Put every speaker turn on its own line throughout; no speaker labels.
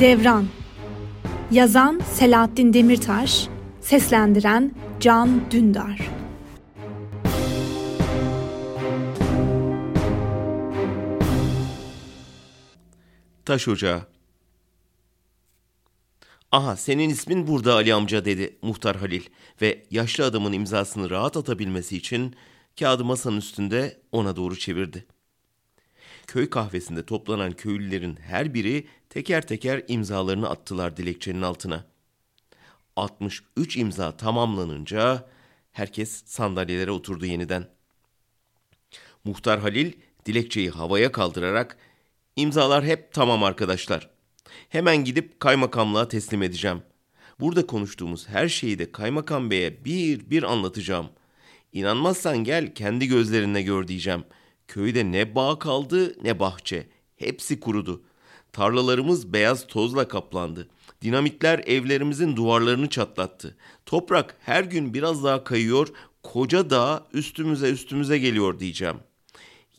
Devran Yazan Selahattin Demirtaş Seslendiren Can Dündar
Taş ocağı. Aha senin ismin burada Ali amca dedi muhtar Halil ve yaşlı adamın imzasını rahat atabilmesi için kağıdı masanın üstünde ona doğru çevirdi. Köy kahvesinde toplanan köylülerin her biri teker teker imzalarını attılar dilekçenin altına. 63 imza tamamlanınca herkes sandalyelere oturdu yeniden. Muhtar Halil dilekçeyi havaya kaldırarak imzalar hep tamam arkadaşlar. Hemen gidip kaymakamlığa teslim edeceğim. Burada konuştuğumuz her şeyi de kaymakam beye bir bir anlatacağım. İnanmazsan gel kendi gözlerinle gör diyeceğim. Köyde ne bağ kaldı ne bahçe. Hepsi kurudu. Tarlalarımız beyaz tozla kaplandı. Dinamitler evlerimizin duvarlarını çatlattı. Toprak her gün biraz daha kayıyor, koca dağ üstümüze üstümüze geliyor diyeceğim.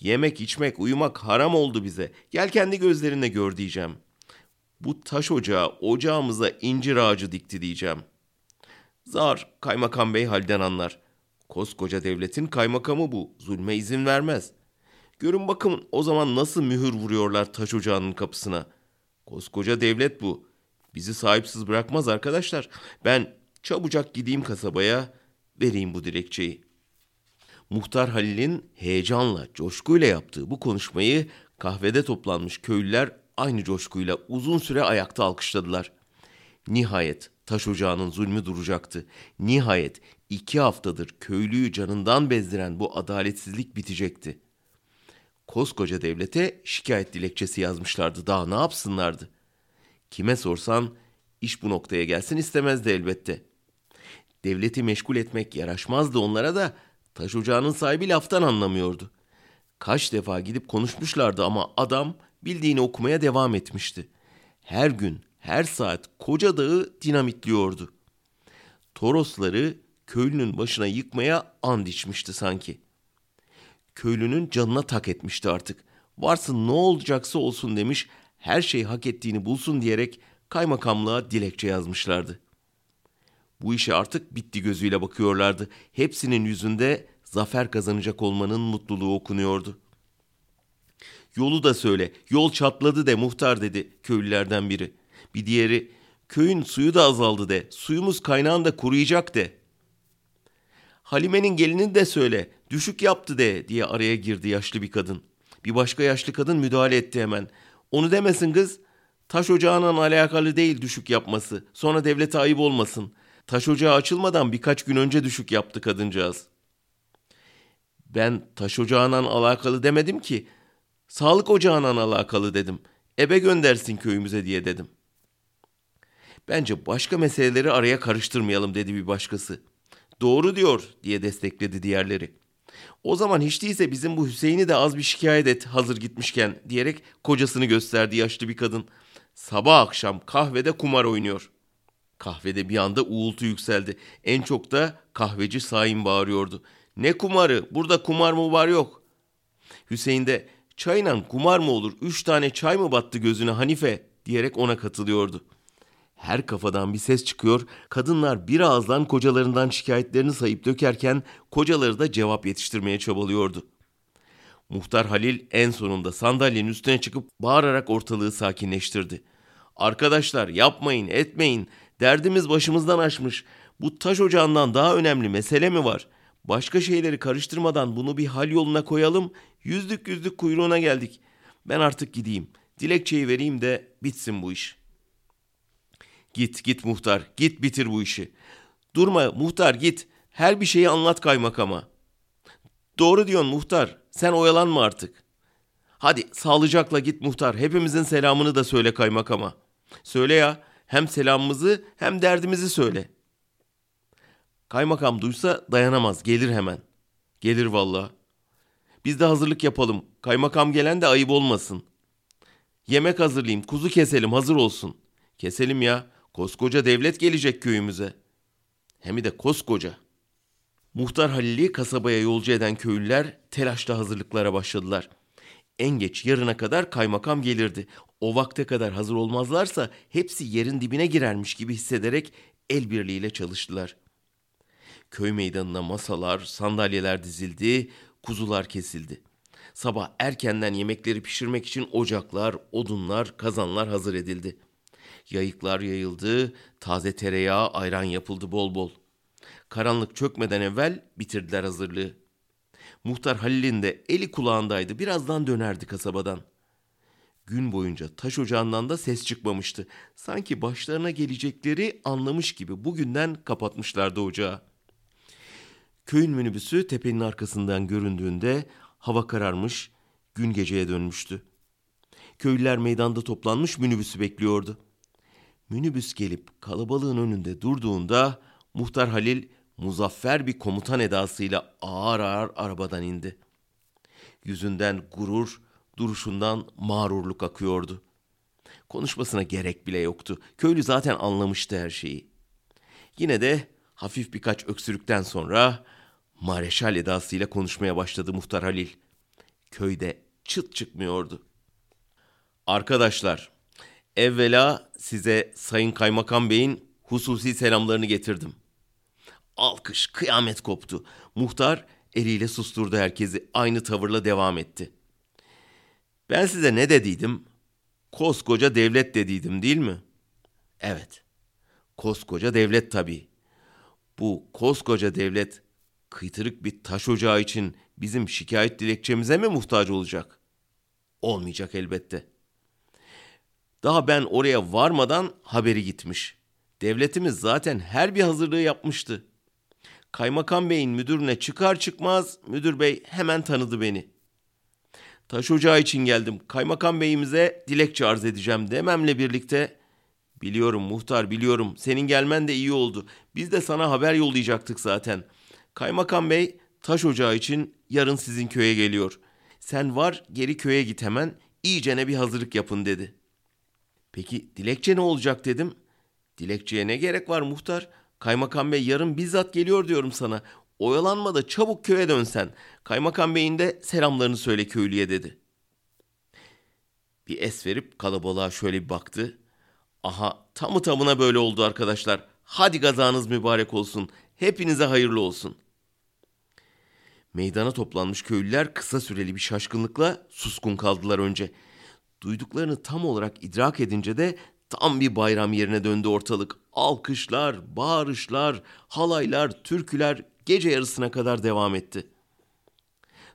Yemek, içmek, uyumak haram oldu bize. Gel kendi gözlerinle gör diyeceğim. Bu taş ocağı ocağımıza incir ağacı dikti diyeceğim. Zar, kaymakam bey halden anlar. Koskoca devletin kaymakamı bu. Zulme izin vermez. Görün bakın o zaman nasıl mühür vuruyorlar taş ocağının kapısına. Koskoca devlet bu. Bizi sahipsiz bırakmaz arkadaşlar. Ben çabucak gideyim kasabaya, vereyim bu dilekçeyi. Muhtar Halil'in heyecanla, coşkuyla yaptığı bu konuşmayı kahvede toplanmış köylüler aynı coşkuyla uzun süre ayakta alkışladılar. Nihayet taş ocağının zulmü duracaktı. Nihayet iki haftadır köylüyü canından bezdiren bu adaletsizlik bitecekti. Koskoca devlete şikayet dilekçesi yazmışlardı. Daha ne yapsınlardı? Kime sorsan iş bu noktaya gelsin istemezdi elbette. Devleti meşgul etmek yaraşmazdı onlara da taş ocağının sahibi laftan anlamıyordu. Kaç defa gidip konuşmuşlardı ama adam bildiğini okumaya devam etmişti. Her gün, her saat koca dağı dinamitliyordu. Torosları köylünün başına yıkmaya and içmişti sanki. Köylünün canına tak etmişti artık. Varsın ne olacaksa olsun demiş, her şey hak ettiğini bulsun diyerek kaymakamlığa dilekçe yazmışlardı. Bu işe artık bitti gözüyle bakıyorlardı. Hepsinin yüzünde zafer kazanacak olmanın mutluluğu okunuyordu. Yolu da söyle, yol çatladı de muhtar dedi köylülerden biri. Bir diğeri, köyün suyu da azaldı de, suyumuz kaynağında kuruyacak de. Halime'nin gelini de söyle, düşük yaptı de diye araya girdi yaşlı bir kadın. Bir başka yaşlı kadın müdahale etti hemen. Onu demesin kız, taş ocağının alakalı değil düşük yapması, sonra devlete ayıp olmasın. Taş ocağı açılmadan birkaç gün önce düşük yaptı kadıncağız. Ben taş ocağından alakalı demedim ki, Sağlık ocağından alakalı dedim. Ebe göndersin köyümüze diye dedim. Bence başka meseleleri araya karıştırmayalım dedi bir başkası. Doğru diyor diye destekledi diğerleri. O zaman hiç değilse bizim bu Hüseyin'i de az bir şikayet et hazır gitmişken diyerek kocasını gösterdi yaşlı bir kadın. Sabah akşam kahvede kumar oynuyor. Kahvede bir anda uğultu yükseldi. En çok da kahveci Saim bağırıyordu. Ne kumarı? Burada kumar mı var yok. Hüseyin de Çayla kumar mı olur? Üç tane çay mı battı gözüne Hanife? diyerek ona katılıyordu. Her kafadan bir ses çıkıyor, kadınlar bir ağızdan kocalarından şikayetlerini sayıp dökerken kocaları da cevap yetiştirmeye çabalıyordu. Muhtar Halil en sonunda sandalyenin üstüne çıkıp bağırarak ortalığı sakinleştirdi. Arkadaşlar yapmayın, etmeyin. Derdimiz başımızdan aşmış. Bu taş ocağından daha önemli mesele mi var? Başka şeyleri karıştırmadan bunu bir hal yoluna koyalım. Yüzlük yüzlük kuyruğuna geldik. Ben artık gideyim. Dilekçeyi vereyim de bitsin bu iş. Git git muhtar. Git bitir bu işi. Durma muhtar git. Her bir şeyi anlat kaymakama. Doğru diyorsun muhtar. Sen oyalanma artık. Hadi sağlıcakla git muhtar. Hepimizin selamını da söyle kaymakama. Söyle ya. Hem selamımızı hem derdimizi söyle.'' Kaymakam duysa dayanamaz, gelir hemen. Gelir valla. Biz de hazırlık yapalım. Kaymakam gelen de ayıp olmasın. Yemek hazırlayayım, kuzu keselim, hazır olsun. Keselim ya, koskoca devlet gelecek köyümüze. Hem de koskoca. Muhtar Halil'i kasabaya yolcu eden köylüler telaşla hazırlıklara başladılar. En geç yarına kadar kaymakam gelirdi. O vakte kadar hazır olmazlarsa hepsi yerin dibine girermiş gibi hissederek el birliğiyle çalıştılar. Köy meydanına masalar, sandalyeler dizildi, kuzular kesildi. Sabah erkenden yemekleri pişirmek için ocaklar, odunlar, kazanlar hazır edildi. Yayıklar yayıldı, taze tereyağı, ayran yapıldı bol bol. Karanlık çökmeden evvel bitirdiler hazırlığı. Muhtar Halil'in de eli kulağındaydı. Birazdan dönerdi kasabadan. Gün boyunca taş ocağından da ses çıkmamıştı. Sanki başlarına gelecekleri anlamış gibi bugünden kapatmışlardı ocağı. Köyün minibüsü tepenin arkasından göründüğünde hava kararmış, gün geceye dönmüştü. Köylüler meydanda toplanmış minibüsü bekliyordu. Minibüs gelip kalabalığın önünde durduğunda Muhtar Halil muzaffer bir komutan edasıyla ağır ağır arabadan indi. Yüzünden gurur, duruşundan mağrurluk akıyordu. Konuşmasına gerek bile yoktu. Köylü zaten anlamıştı her şeyi. Yine de hafif birkaç öksürükten sonra mareşal edasıyla konuşmaya başladı Muhtar Halil. Köyde çıt çıkmıyordu. Arkadaşlar, evvela size Sayın Kaymakam Bey'in hususi selamlarını getirdim. Alkış, kıyamet koptu. Muhtar eliyle susturdu herkesi. Aynı tavırla devam etti. Ben size ne dediydim? Koskoca devlet dediydim değil mi? Evet. Koskoca devlet tabii. Bu koskoca devlet kıytırık bir taş ocağı için bizim şikayet dilekçemize mi muhtaç olacak? Olmayacak elbette. Daha ben oraya varmadan haberi gitmiş. Devletimiz zaten her bir hazırlığı yapmıştı. Kaymakam Bey'in müdürüne çıkar çıkmaz müdür bey hemen tanıdı beni. Taş ocağı için geldim. Kaymakam Bey'imize dilekçe arz edeceğim dememle birlikte Biliyorum muhtar biliyorum. Senin gelmen de iyi oldu. Biz de sana haber yollayacaktık zaten. Kaymakam Bey taş ocağı için yarın sizin köye geliyor. Sen var geri köye git hemen. İyicene bir hazırlık yapın dedi. Peki dilekçe ne olacak dedim. Dilekçeye ne gerek var muhtar? Kaymakam Bey yarın bizzat geliyor diyorum sana. Oyalanma da çabuk köye dönsen. Kaymakam Bey'in de selamlarını söyle köylüye dedi. Bir es verip kalabalığa şöyle bir baktı. Aha tamı tamına böyle oldu arkadaşlar. Hadi gazanız mübarek olsun. Hepinize hayırlı olsun. Meydana toplanmış köylüler kısa süreli bir şaşkınlıkla suskun kaldılar önce. Duyduklarını tam olarak idrak edince de tam bir bayram yerine döndü ortalık. Alkışlar, bağırışlar, halaylar, türküler gece yarısına kadar devam etti.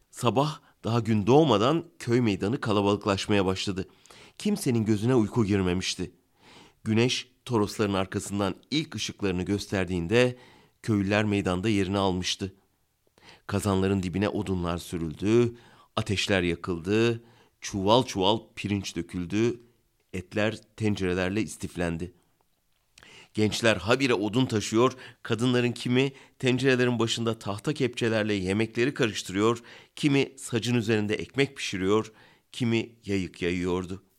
Sabah daha gün doğmadan köy meydanı kalabalıklaşmaya başladı. Kimsenin gözüne uyku girmemişti. Güneş Torosların arkasından ilk ışıklarını gösterdiğinde köylüler meydanda yerini almıştı. Kazanların dibine odunlar sürüldü, ateşler yakıldı, çuval çuval pirinç döküldü, etler tencerelerle istiflendi. Gençler habire odun taşıyor, kadınların kimi tencerelerin başında tahta kepçelerle yemekleri karıştırıyor, kimi sacın üzerinde ekmek pişiriyor, kimi yayık yayıyordu.''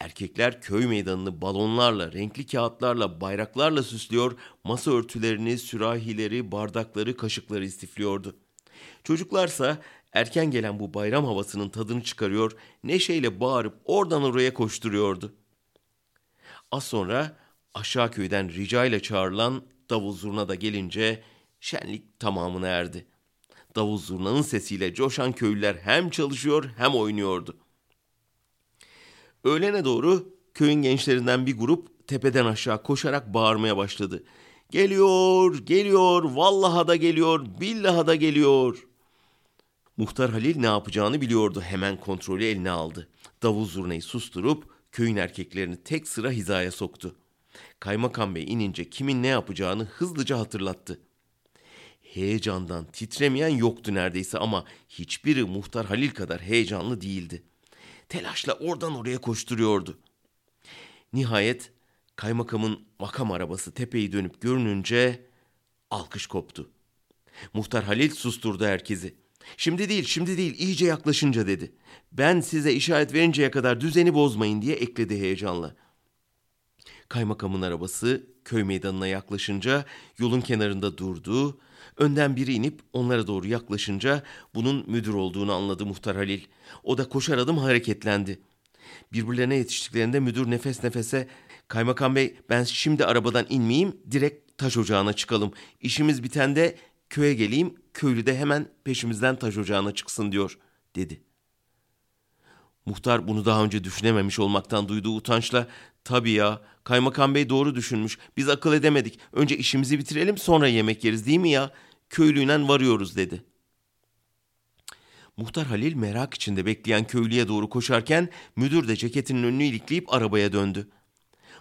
Erkekler köy meydanını balonlarla, renkli kağıtlarla, bayraklarla süslüyor, masa örtülerini, sürahileri, bardakları, kaşıkları istifliyordu. Çocuklarsa erken gelen bu bayram havasının tadını çıkarıyor, neşeyle bağırıp oradan oraya koşturuyordu. Az sonra aşağı köyden rica ile çağrılan davul zurna da gelince şenlik tamamına erdi. Davul zurnanın sesiyle coşan köylüler hem çalışıyor hem oynuyordu.'' Öğlene doğru köyün gençlerinden bir grup tepeden aşağı koşarak bağırmaya başladı. Geliyor, geliyor, vallaha da geliyor, billaha da geliyor. Muhtar Halil ne yapacağını biliyordu. Hemen kontrolü eline aldı. Davul zurnayı susturup köyün erkeklerini tek sıra hizaya soktu. Kaymakam Bey inince kimin ne yapacağını hızlıca hatırlattı. Heyecandan titremeyen yoktu neredeyse ama hiçbiri Muhtar Halil kadar heyecanlı değildi telaşla oradan oraya koşturuyordu. Nihayet kaymakamın makam arabası tepeyi dönüp görününce alkış koptu. Muhtar Halil susturdu herkesi. Şimdi değil, şimdi değil, iyice yaklaşınca dedi. Ben size işaret verinceye kadar düzeni bozmayın diye ekledi heyecanla. Kaymakamın arabası köy meydanına yaklaşınca yolun kenarında durdu. Önden biri inip onlara doğru yaklaşınca bunun müdür olduğunu anladı muhtar Halil. O da koşar adım hareketlendi. Birbirlerine yetiştiklerinde müdür nefes nefese Kaymakam bey ben şimdi arabadan inmeyeyim direkt taş ocağına çıkalım. İşimiz bitende köye geleyim köylü de hemen peşimizden taş ocağına çıksın diyor dedi. Muhtar bunu daha önce düşünememiş olmaktan duyduğu utançla tabii ya kaymakam bey doğru düşünmüş biz akıl edemedik önce işimizi bitirelim sonra yemek yeriz değil mi ya köylüyle varıyoruz dedi. Muhtar Halil merak içinde bekleyen köylüye doğru koşarken müdür de ceketinin önünü ilikleyip arabaya döndü.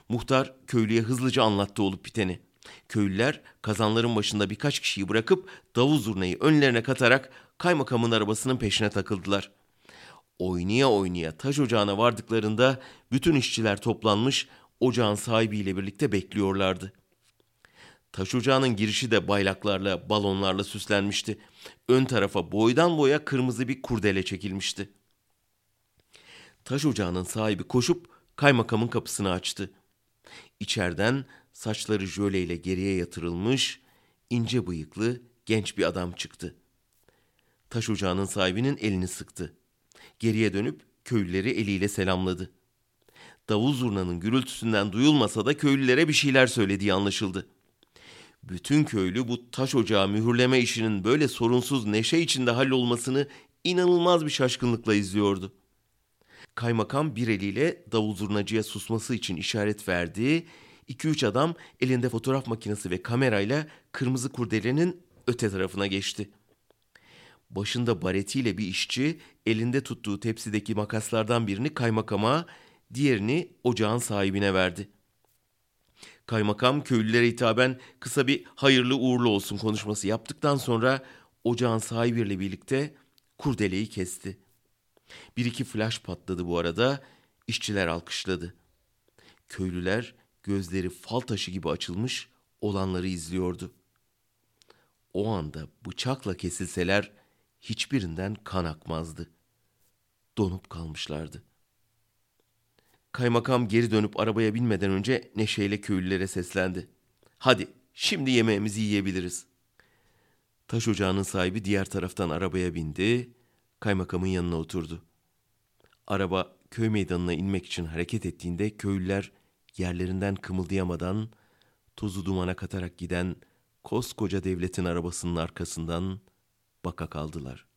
Muhtar köylüye hızlıca anlattı olup biteni. Köylüler kazanların başında birkaç kişiyi bırakıp davul zurnayı önlerine katarak kaymakamın arabasının peşine takıldılar. Oynaya oynaya taş ocağına vardıklarında bütün işçiler toplanmış ocağın sahibiyle birlikte bekliyorlardı. Taş ocağının girişi de baylaklarla, balonlarla süslenmişti. Ön tarafa boydan boya kırmızı bir kurdele çekilmişti. Taş ocağının sahibi koşup kaymakamın kapısını açtı. İçeriden saçları jöleyle geriye yatırılmış, ince bıyıklı genç bir adam çıktı. Taş ocağının sahibinin elini sıktı. Geriye dönüp köylüleri eliyle selamladı. Davul zurnanın gürültüsünden duyulmasa da köylülere bir şeyler söylediği anlaşıldı. Bütün köylü bu taş ocağı mühürleme işinin böyle sorunsuz neşe içinde hallolmasını inanılmaz bir şaşkınlıkla izliyordu. Kaymakam bir eliyle davul zurnacıya susması için işaret verdi. İki üç adam elinde fotoğraf makinesi ve kamerayla kırmızı kurdelenin öte tarafına geçti. Başında baretiyle bir işçi elinde tuttuğu tepsideki makaslardan birini kaymakama, diğerini ocağın sahibine verdi. Kaymakam köylülere hitaben kısa bir hayırlı uğurlu olsun konuşması yaptıktan sonra ocağın sahibiyle birlikte kurdeleyi kesti.'' Bir iki flash patladı bu arada. İşçiler alkışladı. Köylüler gözleri fal taşı gibi açılmış olanları izliyordu. O anda bıçakla kesilseler hiçbirinden kan akmazdı. Donup kalmışlardı. Kaymakam geri dönüp arabaya binmeden önce neşeyle köylülere seslendi. Hadi şimdi yemeğimizi yiyebiliriz. Taş ocağının sahibi diğer taraftan arabaya bindi kaymakamın yanına oturdu. Araba köy meydanına inmek için hareket ettiğinde köylüler yerlerinden kımıldayamadan tozu dumana katarak giden koskoca devletin arabasının arkasından baka kaldılar.